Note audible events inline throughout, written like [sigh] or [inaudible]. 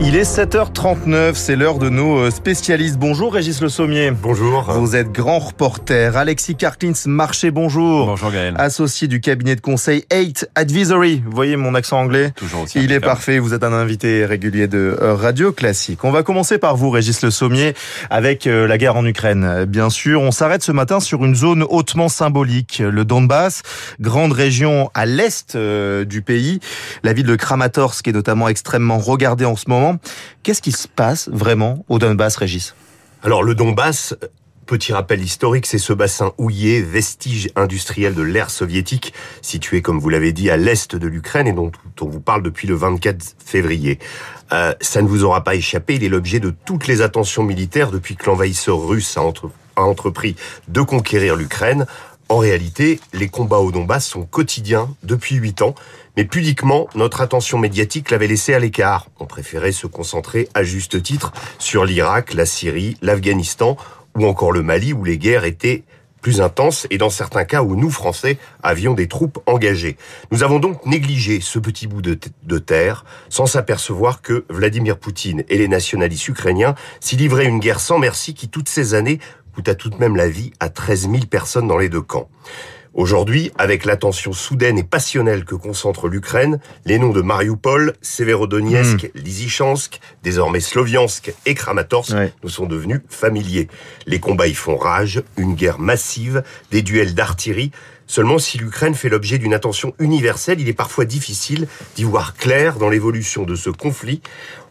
Il est 7h39, c'est l'heure de nos euh, spécialistes. Bonjour Régis Le Sommier. Bonjour. Vous êtes grand reporter. Alexis Karklins Marché, bonjour. Bonjour Gaël. Associé du cabinet de conseil 8 Advisory. Vous voyez mon accent anglais Toujours aussi. Il est parfait, vous êtes un invité régulier de euh, Radio Classique. On va commencer par vous Régis Le Sommier avec euh, la guerre en Ukraine. Bien sûr, on s'arrête ce matin sur une zone hautement symbolique, le Donbass, grande région à l'est du pays. La ville de Kramatorsk est notamment extrêmement regardée en ce moment. Qu'est-ce qui se passe vraiment au Donbass, Régis? Alors le Donbass, Petit rappel historique, c'est ce bassin houillé, vestige industriel de l'ère soviétique, situé, comme vous l'avez dit, à l'est de l'Ukraine et dont on vous parle depuis le 24 février. Euh, ça ne vous aura pas échappé, il est l'objet de toutes les attentions militaires depuis que l'envahisseur russe a, entre, a entrepris de conquérir l'Ukraine. En réalité, les combats au Donbass sont quotidiens depuis huit ans, mais pudiquement, notre attention médiatique l'avait laissé à l'écart. On préférait se concentrer à juste titre sur l'Irak, la Syrie, l'Afghanistan ou encore le Mali où les guerres étaient plus intenses et dans certains cas où nous, Français, avions des troupes engagées. Nous avons donc négligé ce petit bout de, de terre sans s'apercevoir que Vladimir Poutine et les nationalistes ukrainiens s'y livraient une guerre sans merci qui, toutes ces années, coûte à tout de même la vie à 13 000 personnes dans les deux camps. Aujourd'hui, avec l'attention soudaine et passionnelle que concentre l'Ukraine, les noms de Mariupol, Severodonetsk, mmh. Lysychansk, désormais Sloviansk et Kramatorsk ouais. nous sont devenus familiers. Les combats y font rage, une guerre massive, des duels d'artillerie. Seulement, si l'Ukraine fait l'objet d'une attention universelle, il est parfois difficile d'y voir clair dans l'évolution de ce conflit.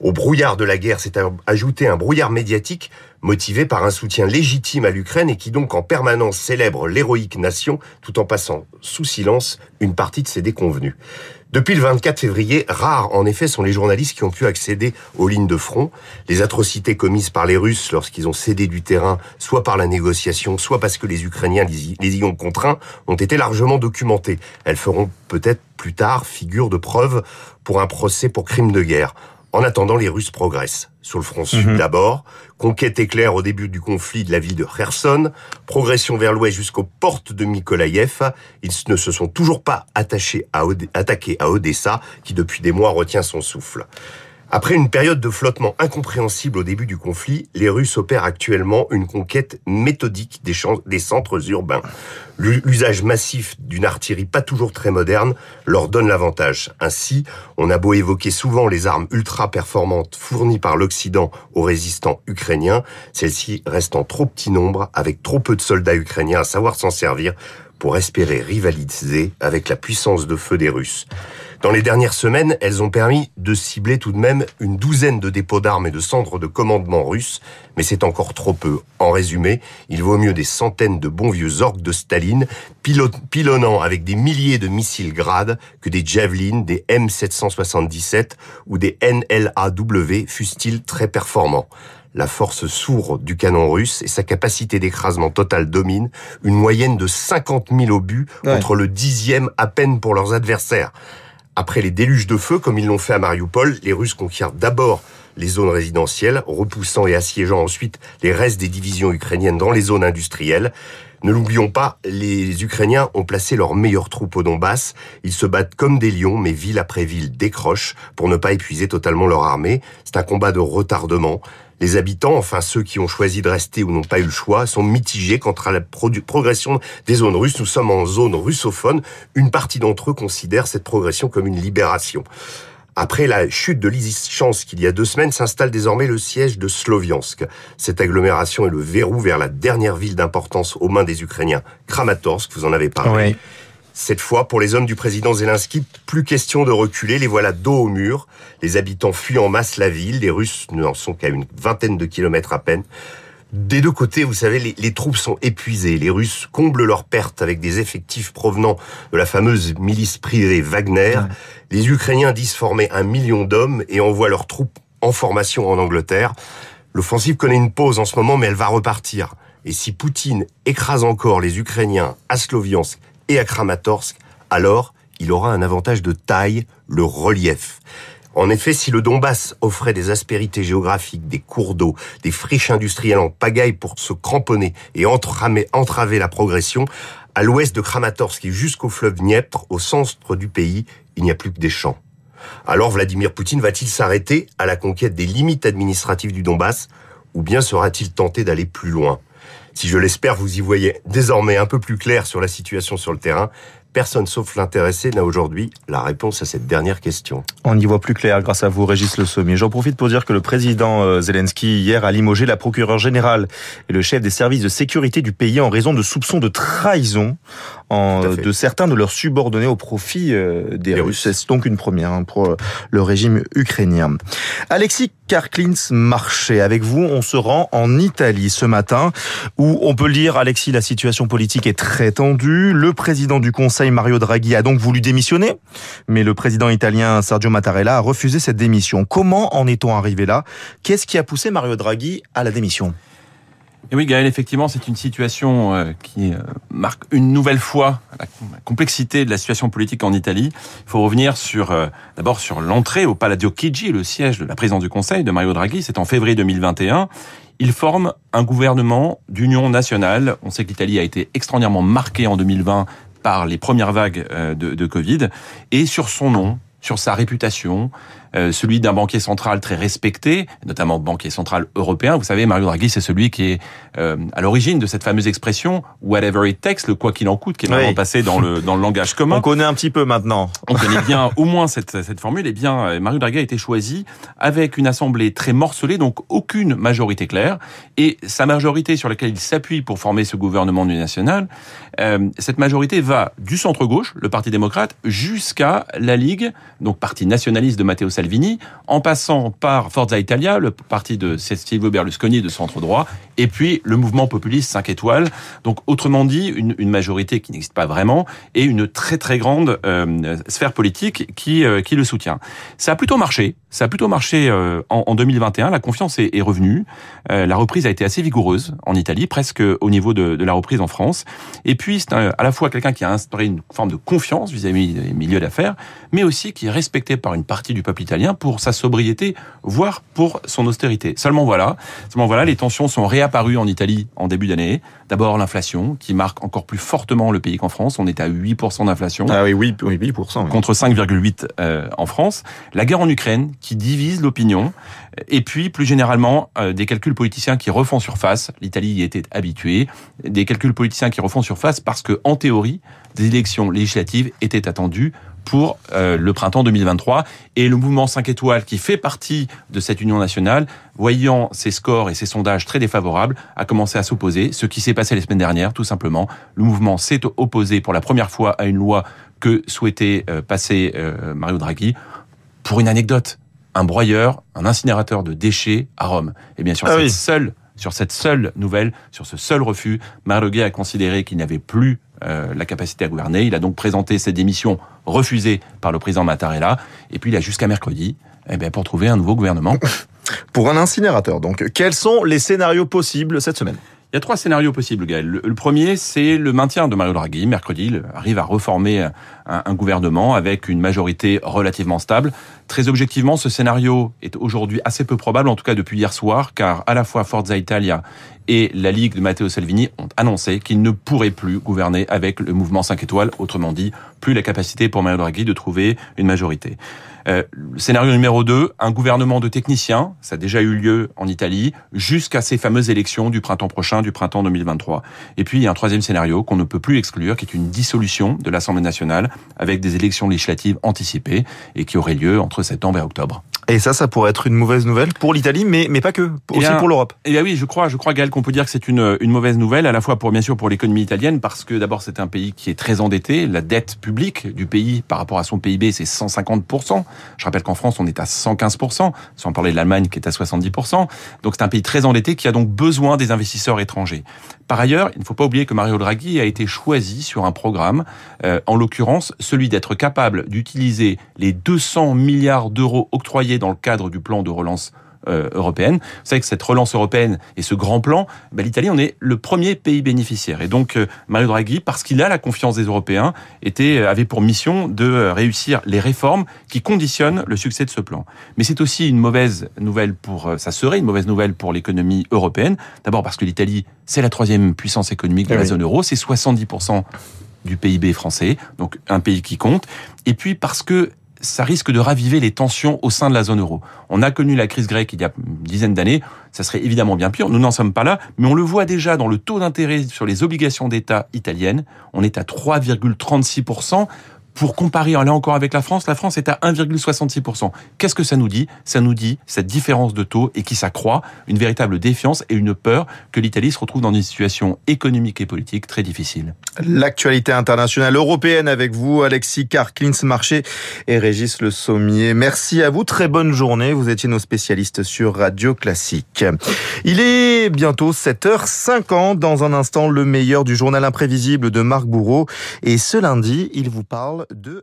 Au brouillard de la guerre s'est ajouté un brouillard médiatique motivé par un soutien légitime à l'Ukraine et qui donc en permanence célèbre l'héroïque nation tout en passant sous silence une partie de ses déconvenus. Depuis le 24 février, rares en effet sont les journalistes qui ont pu accéder aux lignes de front. Les atrocités commises par les Russes lorsqu'ils ont cédé du terrain, soit par la négociation, soit parce que les Ukrainiens les y ont contraints, ont été largement documentées. Elles feront peut-être plus tard figure de preuve pour un procès pour crime de guerre. En attendant, les Russes progressent. Sur le front sud mmh. d'abord, conquête éclair au début du conflit de la ville de Kherson, progression vers l'ouest jusqu'aux portes de Mykolaïev. Ils ne se sont toujours pas attachés à Od attaqués à Odessa, qui depuis des mois retient son souffle. Après une période de flottement incompréhensible au début du conflit, les Russes opèrent actuellement une conquête méthodique des, centres urbains. L'usage massif d'une artillerie pas toujours très moderne leur donne l'avantage. Ainsi, on a beau évoquer souvent les armes ultra performantes fournies par l'Occident aux résistants ukrainiens, celles-ci restent en trop petit nombre, avec trop peu de soldats ukrainiens à savoir s'en servir pour espérer rivaliser avec la puissance de feu des Russes. Dans les dernières semaines, elles ont permis de cibler tout de même une douzaine de dépôts d'armes et de centres de commandement russes, mais c'est encore trop peu. En résumé, il vaut mieux des centaines de bons vieux orques de Staline, pilonnant avec des milliers de missiles grades, que des Javelin, des M777 ou des NLAW, fussent-ils très performants la force sourde du canon russe et sa capacité d'écrasement total domine, une moyenne de 50 000 obus ouais. contre le dixième à peine pour leurs adversaires. Après les déluges de feu, comme ils l'ont fait à Mariupol, les Russes conquièrent d'abord les zones résidentielles, repoussant et assiégeant ensuite les restes des divisions ukrainiennes dans les zones industrielles. Ne l'oublions pas, les Ukrainiens ont placé leurs meilleures troupes au Donbass. Ils se battent comme des lions, mais ville après ville décrochent pour ne pas épuiser totalement leur armée. C'est un combat de retardement. Les habitants, enfin ceux qui ont choisi de rester ou n'ont pas eu le choix, sont mitigés quant à la progression des zones russes. Nous sommes en zone russophone. Une partie d'entre eux considère cette progression comme une libération. Après la chute de Lysychansk il y a deux semaines, s'installe désormais le siège de Sloviansk. Cette agglomération est le verrou vers la dernière ville d'importance aux mains des Ukrainiens, Kramatorsk, vous en avez parlé. Cette fois, pour les hommes du président Zelensky, plus question de reculer, les voilà dos au mur. Les habitants fuient en masse la ville, les Russes n'en sont qu'à une vingtaine de kilomètres à peine. Des deux côtés, vous savez, les, les, troupes sont épuisées. Les Russes comblent leurs pertes avec des effectifs provenant de la fameuse milice privée Wagner. Ouais. Les Ukrainiens disent former un million d'hommes et envoient leurs troupes en formation en Angleterre. L'offensive connaît une pause en ce moment, mais elle va repartir. Et si Poutine écrase encore les Ukrainiens à Sloviansk et à Kramatorsk, alors il aura un avantage de taille, le relief. En effet, si le Donbass offrait des aspérités géographiques, des cours d'eau, des friches industrielles en pagaille pour se cramponner et entraver la progression, à l'ouest de Kramatorsk et jusqu'au fleuve Dniepr, au centre du pays, il n'y a plus que des champs. Alors Vladimir Poutine va-t-il s'arrêter à la conquête des limites administratives du Donbass ou bien sera-t-il tenté d'aller plus loin? Si je l'espère, vous y voyez désormais un peu plus clair sur la situation sur le terrain. Personne sauf l'intéressé n'a aujourd'hui la réponse à cette dernière question. On y voit plus clair grâce à vous, Régis Le Sommier. J'en profite pour dire que le président euh, Zelensky hier a limogé la procureure générale et le chef des services de sécurité du pays en raison de soupçons de trahison en, de certains de leurs subordonnés au profit euh, des, Russes. C'est donc une première hein, pour euh, le régime ukrainien. Alexis Karklins marché avec vous. On se rend en Italie ce matin où on peut le dire, Alexis, la situation politique est très tendue. Le président du Conseil, Mario Draghi, a donc voulu démissionner, mais le président italien Sergio Mattarella a refusé cette démission. Comment en est-on arrivé là? Qu'est-ce qui a poussé Mario Draghi à la démission? Et oui, Gaël, effectivement, c'est une situation euh, qui euh, marque une nouvelle fois la complexité de la situation politique en Italie. Il faut revenir sur euh, d'abord sur l'entrée au Palazzo Chigi, le siège de la présidence du Conseil de Mario Draghi. C'est en février 2021. Il forme un gouvernement d'union nationale. On sait que l'Italie a été extraordinairement marquée en 2020 par les premières vagues de, de Covid. Et sur son nom, sur sa réputation, euh, celui d'un banquier central très respecté, notamment banquier central européen. Vous savez, Mario Draghi, c'est celui qui est euh, à l'origine de cette fameuse expression whatever it takes, le quoi qu'il en coûte, qui est maintenant passé dans le dans le langage [laughs] commun. On connaît un petit peu maintenant. On connaît bien au moins cette cette formule. Eh bien, euh, Mario Draghi a été choisi avec une assemblée très morcelée, donc aucune majorité claire, et sa majorité sur laquelle il s'appuie pour former ce gouvernement du national, euh, cette majorité va du centre gauche, le Parti démocrate, jusqu'à la Ligue, donc parti nationaliste de Matteo Salvini en passant par Forza Italia, le parti de Silvio Berlusconi de centre droit, et puis le mouvement populiste 5 étoiles. Donc autrement dit, une, majorité qui n'existe pas vraiment et une très très grande euh, sphère politique qui, euh, qui le soutient. Ça a plutôt marché. Ça a plutôt marché euh, en, 2021. La confiance est, revenue. la reprise a été assez vigoureuse en Italie, presque au niveau de, la reprise en France. Et puis c'est à la fois quelqu'un qui a instauré une forme de confiance vis-à-vis des milieux d'affaires, mais aussi qui est respecté par une partie du peuple italien pour sa sobriété, voire pour son austérité. Seulement voilà, seulement voilà, les tensions sont réapparues en Italie en début d'année. D'abord l'inflation, qui marque encore plus fortement le pays qu'en France. On est à 8% d'inflation. Ah oui, oui, 8%. Contre 5,8% euh, en France. La guerre en Ukraine, qui divise l'opinion. Et puis, plus généralement, euh, des calculs politiciens qui refont surface. L'Italie y était habituée. Des calculs politiciens qui refont surface parce que, en théorie, des élections législatives étaient attendues pour euh, le printemps 2023. Et le mouvement 5 étoiles, qui fait partie de cette union nationale, voyant ses scores et ses sondages très défavorables, a commencé à s'opposer. Ce qui s'est passé les semaines dernières, tout simplement. Le mouvement s'est opposé pour la première fois à une loi que souhaitait euh, passer euh, Mario Draghi. Pour une anecdote, un broyeur, un incinérateur de déchets à Rome. Et bien sûr, ah cette seule sur cette seule nouvelle, sur ce seul refus, Mario Draghi a considéré qu'il n'avait plus euh, la capacité à gouverner. Il a donc présenté ses démissions refusées par le président Mattarella. Et puis il a jusqu'à mercredi eh bien, pour trouver un nouveau gouvernement. [laughs] Pour un incinérateur, donc. Quels sont les scénarios possibles cette semaine? Il y a trois scénarios possibles, Gaël. Le, premier, c'est le maintien de Mario Draghi. Mercredi, il arrive à reformer un, gouvernement avec une majorité relativement stable. Très objectivement, ce scénario est aujourd'hui assez peu probable, en tout cas depuis hier soir, car à la fois Forza Italia et la Ligue de Matteo Salvini ont annoncé qu'ils ne pourraient plus gouverner avec le mouvement 5 étoiles, autrement dit, plus la capacité pour Mario Draghi de trouver une majorité. Euh, scénario numéro 2, un gouvernement de techniciens, ça a déjà eu lieu en Italie, jusqu'à ces fameuses élections du printemps prochain, du printemps 2023. Et puis il y a un troisième scénario qu'on ne peut plus exclure, qui est une dissolution de l'Assemblée nationale avec des élections législatives anticipées et qui aurait lieu entre septembre et octobre. Et ça, ça pourrait être une mauvaise nouvelle pour l'Italie, mais, mais pas que, eh aussi pour l'Europe. Eh bien oui, je crois, je crois, Gaël, qu'on peut dire que c'est une, une mauvaise nouvelle, à la fois pour, bien sûr, pour l'économie italienne, parce que d'abord, c'est un pays qui est très endetté. La dette publique du pays par rapport à son PIB, c'est 150%. Je rappelle qu'en France, on est à 115%, sans parler de l'Allemagne qui est à 70%. Donc c'est un pays très endetté qui a donc besoin des investisseurs étrangers. Par ailleurs, il ne faut pas oublier que Mario Draghi a été choisi sur un programme, euh, en l'occurrence celui d'être capable d'utiliser les 200 milliards d'euros octroyés dans le cadre du plan de relance euh, européenne. Vous savez que cette relance européenne et ce grand plan, bah, l'Italie en est le premier pays bénéficiaire. Et donc euh, Mario Draghi, parce qu'il a la confiance des Européens, était avait pour mission de réussir les réformes qui conditionnent le succès de ce plan. Mais c'est aussi une mauvaise nouvelle pour, ça serait une mauvaise nouvelle pour l'économie européenne. D'abord parce que l'Italie, c'est la troisième puissance économique de la zone euro, c'est 70% du PIB français, donc un pays qui compte. Et puis parce que ça risque de raviver les tensions au sein de la zone euro. On a connu la crise grecque il y a une dizaine d'années, ça serait évidemment bien pire, nous n'en sommes pas là, mais on le voit déjà dans le taux d'intérêt sur les obligations d'État italiennes, on est à 3,36%. Pour comparer là encore avec la France, la France est à 1,66%. Qu'est-ce que ça nous dit? Ça nous dit cette différence de taux et qui s'accroît, une véritable défiance et une peur que l'Italie se retrouve dans une situation économique et politique très difficile. L'actualité internationale européenne avec vous, Alexis Karklins Marché et Régis Le Sommier. Merci à vous, très bonne journée. Vous étiez nos spécialistes sur Radio Classique. Il est bientôt 7h50. Dans un instant, le meilleur du journal imprévisible de Marc Bourreau. Et ce lundi, il vous parle de